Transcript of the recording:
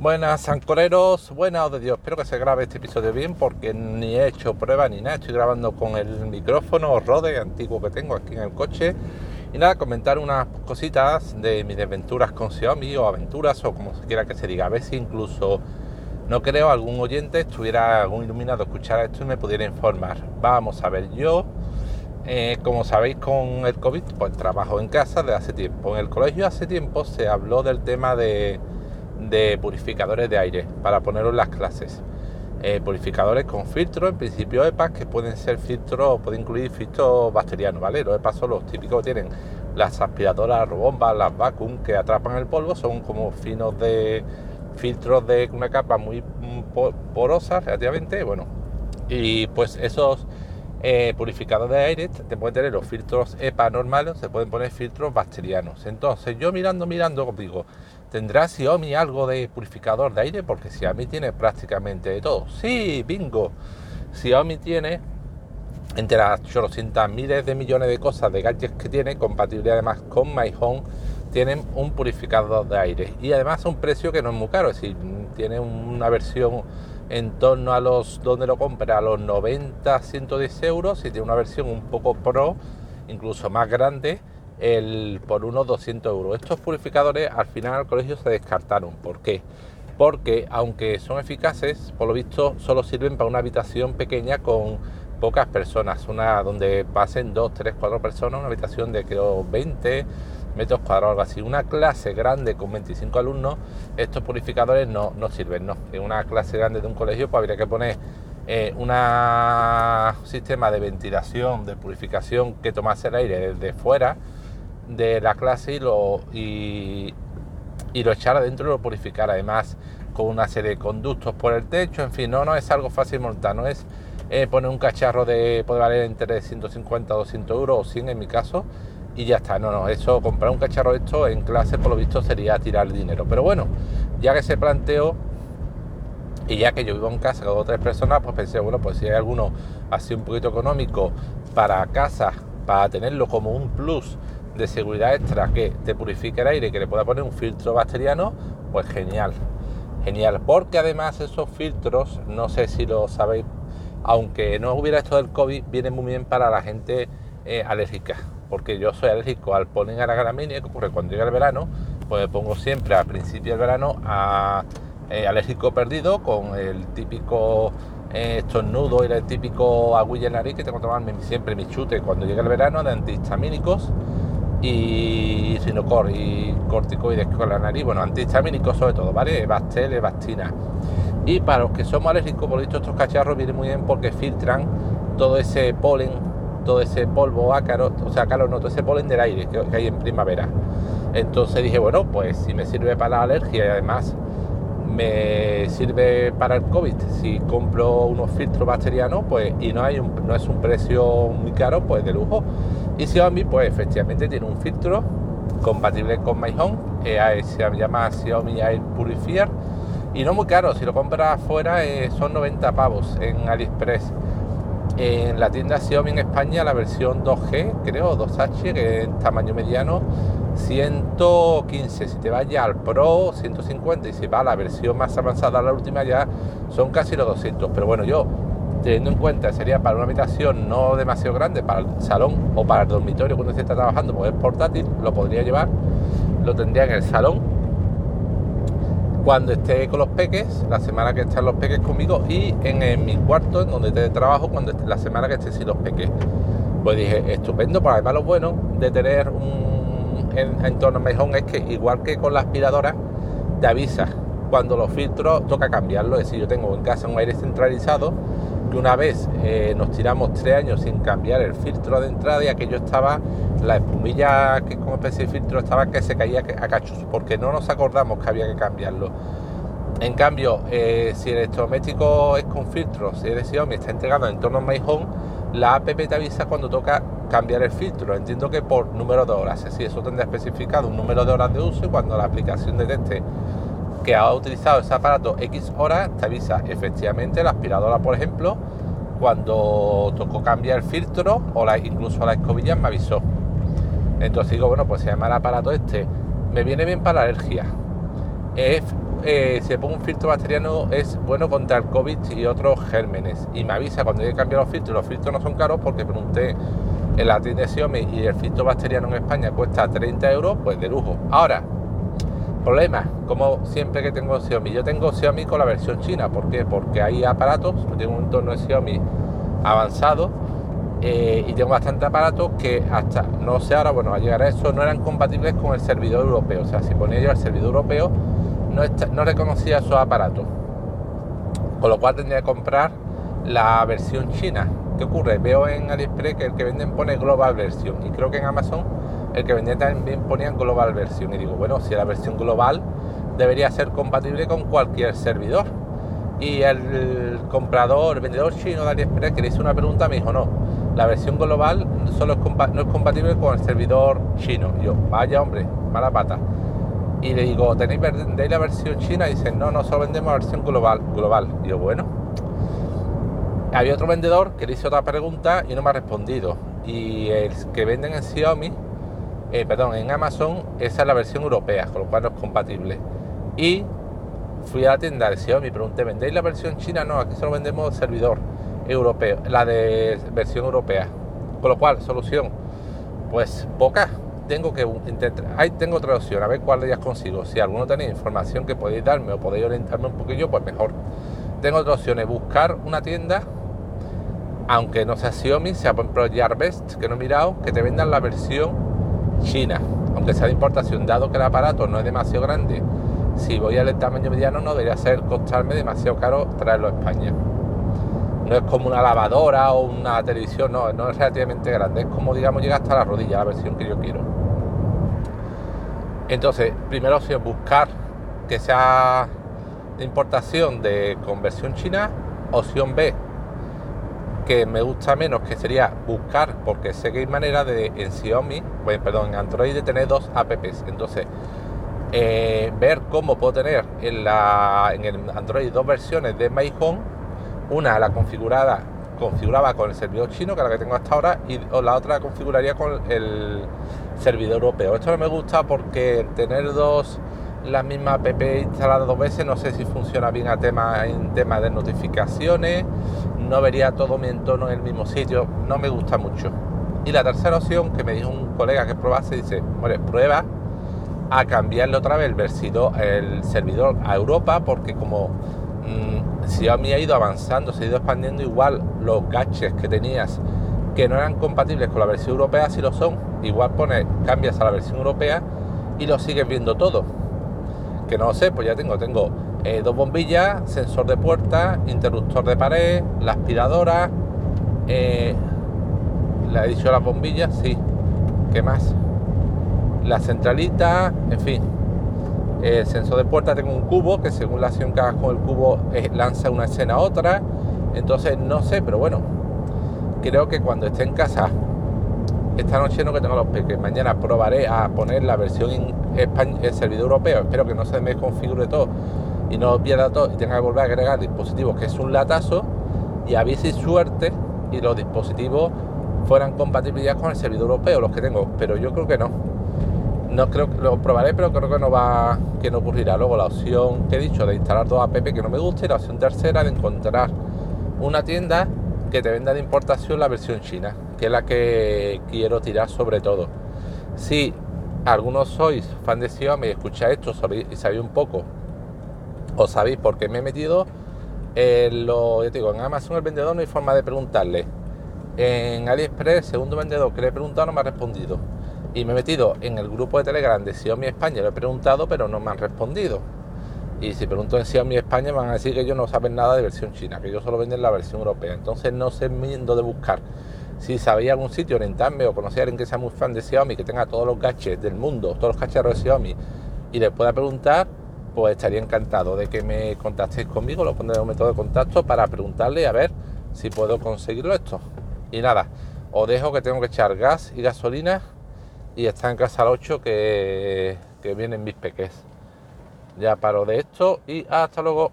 Buenas ancoreros, buenas de Dios, espero que se grabe este episodio bien porque ni he hecho prueba ni nada, estoy grabando con el micrófono Rode antiguo que tengo aquí en el coche. Y nada, comentar unas cositas de mis desventuras con Xiaomi o aventuras o como se quiera que se diga, a ver si incluso no creo algún oyente estuviera algún iluminado escuchar esto y me pudiera informar. Vamos a ver, yo eh, como sabéis con el COVID pues trabajo en casa de hace tiempo, en el colegio hace tiempo se habló del tema de de purificadores de aire para ponerlos en las clases. Eh, purificadores con filtro, en principio EPA, que pueden ser filtros, pueden incluir filtros bacterianos, ¿vale? Los EPA son los típicos que tienen las aspiradoras, robombas, las vacuum que atrapan el polvo, son como finos de filtros de una capa muy porosa relativamente, bueno, y pues esos eh, purificadores de aire te pueden tener los filtros EPA normales, se pueden poner filtros bacterianos. Entonces yo mirando, mirando, digo, ¿Tendrá Xiaomi algo de purificador de aire? Porque Xiaomi tiene prácticamente de todo. Sí, bingo. Xiaomi tiene entre las 800 miles de millones de cosas de gadgets que tiene, compatible además con My Home, tienen un purificador de aire. Y además un precio que no es muy caro, es decir, tiene una versión en torno a los, donde lo compra, a los 90, 110 euros, y tiene una versión un poco pro, incluso más grande, el, por unos 200 euros. Estos purificadores al final al colegio se descartaron. ¿Por qué? Porque aunque son eficaces, por lo visto solo sirven para una habitación pequeña con pocas personas, una donde pasen 2, 3, 4 personas, una habitación de creo 20 metros cuadrados, algo así. Una clase grande con 25 alumnos, estos purificadores no, no sirven, no. En una clase grande de un colegio pues habría que poner eh, un sistema de ventilación, de purificación que tomase el aire desde fuera de la clase y lo, y, lo echara dentro y lo purificara. Además, con una serie de conductos por el techo, en fin, no, no es algo fácil montar, no es eh, poner un cacharro de, puede valer entre 150 a 200 euros o 100 en mi caso, y ya está. No, no, eso, comprar un cacharro esto en clase, por lo visto, sería tirar dinero. Pero bueno, ya que se planteó, y ya que yo vivo en casa con otras personas, pues pensé, bueno, pues si hay alguno así un poquito económico para casa, para tenerlo como un plus de seguridad extra que te purifique el aire, que le pueda poner un filtro bacteriano, pues genial. Genial, porque además esos filtros, no sé si lo sabéis, aunque no hubiera esto del COVID, vienen muy bien para la gente eh, alérgica, porque yo soy alérgico al polen a la gramínea, que ocurre cuando llega el verano, pues pongo siempre al principio del verano a eh, alérgico perdido con el típico eh, estornudo y el típico aguilla en nariz que tengo que tomarme siempre mi chute cuando llega el verano de antihistamínicos y Sinocor y corticoides con la nariz, bueno, antihistamínicos sobre todo, ¿vale? Bastel, Evastina. Y para los que somos alérgicos, por dicho, estos cacharros vienen muy bien porque filtran todo ese polen, todo ese polvo ácaro, o sea, claro, no, todo ese polen del aire que, hay en primavera. Entonces dije, bueno, pues si me sirve para la alergia y además me sirve para el COVID, si compro unos filtros bacterianos, pues y no hay no es un precio muy caro, pues de lujo. Y Xiaomi, pues efectivamente tiene un filtro compatible con My Home, se llama Xiaomi Air Purifier, y no muy caro, si lo compras afuera eh, son 90 pavos en AliExpress. En la tienda Xiaomi en España, la versión 2G, creo, 2H, que es tamaño mediano, 115. Si te vas ya al Pro, 150. Y si va a la versión más avanzada, la última, ya son casi los 200. Pero bueno, yo teniendo en cuenta sería para una habitación no demasiado grande, para el salón o para el dormitorio cuando se está trabajando, pues es portátil, lo podría llevar, lo tendría en el salón cuando esté con los peques, la semana que estén los peques conmigo y en, mi cuarto, en donde esté trabajo, cuando esté, la semana que esté sin los peques. Pues dije, estupendo, pues además lo bueno de tener un entorno mejor es que igual que con la aspiradora, te avisa cuando los filtros toca cambiarlo, es decir, yo tengo en casa un aire centralizado que una vez eh, nos tiramos tres años sin cambiar el filtro de entrada y aquello estaba, la espumilla que como especie de filtro estaba que se caía a cachos, porque no nos acordamos que había que cambiarlo. En cambio, eh, si el electrodoméstico es con filtro, si es Xiaomi, está entregado en entorno My Home, la app te avisa cuando toca cambiar el filtro. Entiendo que por número de horas, si eso tendrá especificado un número de horas de uso y cuando la aplicación detecte que ha utilizado ese aparato X horas, te avisa efectivamente la aspiradora, por ejemplo, cuando tocó cambiar el filtro o incluso la escobilla me avisó. Entonces digo, bueno, pues se llama el aparato este, me viene bien para la alergia. Es eh, si pongo un filtro bacteriano es bueno contra el COVID y otros gérmenes. Y me avisa cuando hay que cambiar los filtros. Los filtros no son caros porque pregunté en la tienda Xiaomi y el filtro bacteriano en España cuesta 30 euros, pues de lujo. Ahora, problema, como siempre que tengo Xiaomi, yo tengo Xiaomi con la versión china. ¿Por qué? Porque hay aparatos, tengo un entorno de Xiaomi avanzado eh, y tengo bastante aparatos que hasta, no sé ahora, bueno, a llegar a eso, no eran compatibles con el servidor europeo. O sea, si ponía yo el servidor europeo, no, no reconocía esos aparatos. Con lo cual tendría que comprar la versión china. ¿Qué ocurre? Veo en AliExpress que el que venden pone Global Version y creo que en Amazon el que vendía también ponía Global Version. Y digo, bueno, si la versión global debería ser compatible con cualquier servidor. Y el comprador, el vendedor chino de AliExpress que le hizo una pregunta me dijo, no, la versión global solo es no es compatible con el servidor chino. yo, vaya hombre, mala pata. Y le digo, ¿tenéis la versión china? Y dicen, no, no, solo vendemos la versión global. global. Y yo, bueno. Había otro vendedor que le hizo otra pregunta y no me ha respondido. Y el que venden en Xiaomi, eh, perdón, en Amazon, esa es la versión europea, con lo cual no es compatible. Y fui a la tienda de Xiaomi y pregunté, ¿vendéis la versión china? No, aquí solo vendemos servidor europeo, la de versión europea. Con lo cual, solución, pues poca. Tengo que intentar, ahí tengo otra opción, a ver cuál de ellas consigo. Si alguno tenéis información que podéis darme o podéis orientarme un poquillo, pues mejor. Tengo otra opción, es buscar una tienda, aunque no sea Xiaomi, sea por ejemplo que no he mirado, que te vendan la versión china, aunque sea de importación, dado que el aparato no es demasiado grande. Si voy al tamaño mediano, no debería ser costarme demasiado caro traerlo a España no es como una lavadora o una televisión, no, no es relativamente grande, es como digamos llega hasta la rodilla la versión que yo quiero. Entonces, primera opción, buscar que sea de importación de conversión china. Opción B, que me gusta menos, que sería buscar, porque sé que hay manera de en Xiaomi, pues, perdón, en Android de tener dos apps. Entonces, eh, ver cómo puedo tener en, la, en el Android dos versiones de My Home una la configurada configuraba con el servidor chino, que es la que tengo hasta ahora, y la otra la configuraría con el servidor europeo. Esto no me gusta porque tener dos la misma app instalada dos veces, no sé si funciona bien a tema, en tema de notificaciones, no vería todo mi entorno en el mismo sitio, no me gusta mucho. Y la tercera opción que me dijo un colega que probase, dice, bueno, prueba a cambiarle otra vez el, el servidor a Europa, porque como si a mí ha ido avanzando, se ha ido expandiendo igual los gaches que tenías que no eran compatibles con la versión europea, si lo son, igual pones, cambias a la versión europea y lo sigues viendo todo. Que no lo sé, pues ya tengo, tengo eh, dos bombillas, sensor de puerta, interruptor de pared, la aspiradora, eh, le he dicho las bombillas, sí, ¿qué más? La centralita, en fin, el sensor de puerta tengo un cubo que según la acción que hagas con el cubo eh, lanza una escena a otra. Entonces no sé, pero bueno, creo que cuando esté en casa, esta noche no que tengo los peques, mañana probaré a poner la versión en el servidor europeo. Espero que no se me configure todo y no pierda todo y tenga que volver a agregar dispositivos, que es un latazo. Y ver suerte y los dispositivos fueran compatibles ya con el servidor europeo, los que tengo, pero yo creo que no no creo que lo probaré, pero creo que no va, que no ocurrirá. Luego la opción que he dicho de instalar dos app que no me gusta y la opción tercera de encontrar una tienda que te venda de importación la versión china, que es la que quiero tirar sobre todo. Si algunos sois fan de Xiaomi y escucháis esto y sabéis un poco, o sabéis por qué me he metido, en lo, ya digo, en Amazon el vendedor no hay forma de preguntarle. En AliExpress, segundo vendedor que le he preguntado no me ha respondido y me he metido en el grupo de Telegram de Xiaomi España, lo he preguntado, pero no me han respondido. Y si pregunto en Xiaomi España, van a decir que ellos no saben nada de versión china, que ellos solo venden la versión europea. Entonces no sé miendo de buscar. Si sabéis algún sitio, orientarme o conocéis a alguien que sea muy fan de Xiaomi, que tenga todos los gadgets del mundo, todos los cacharros de Xiaomi, y les pueda preguntar, pues estaría encantado de que me contactéis conmigo, lo pondré en un método de contacto para preguntarle a ver si puedo conseguirlo esto. Y nada, os dejo que tengo que echar gas y gasolina y está en casa al 8 que, que vienen mis peques. Ya paro de esto y hasta luego.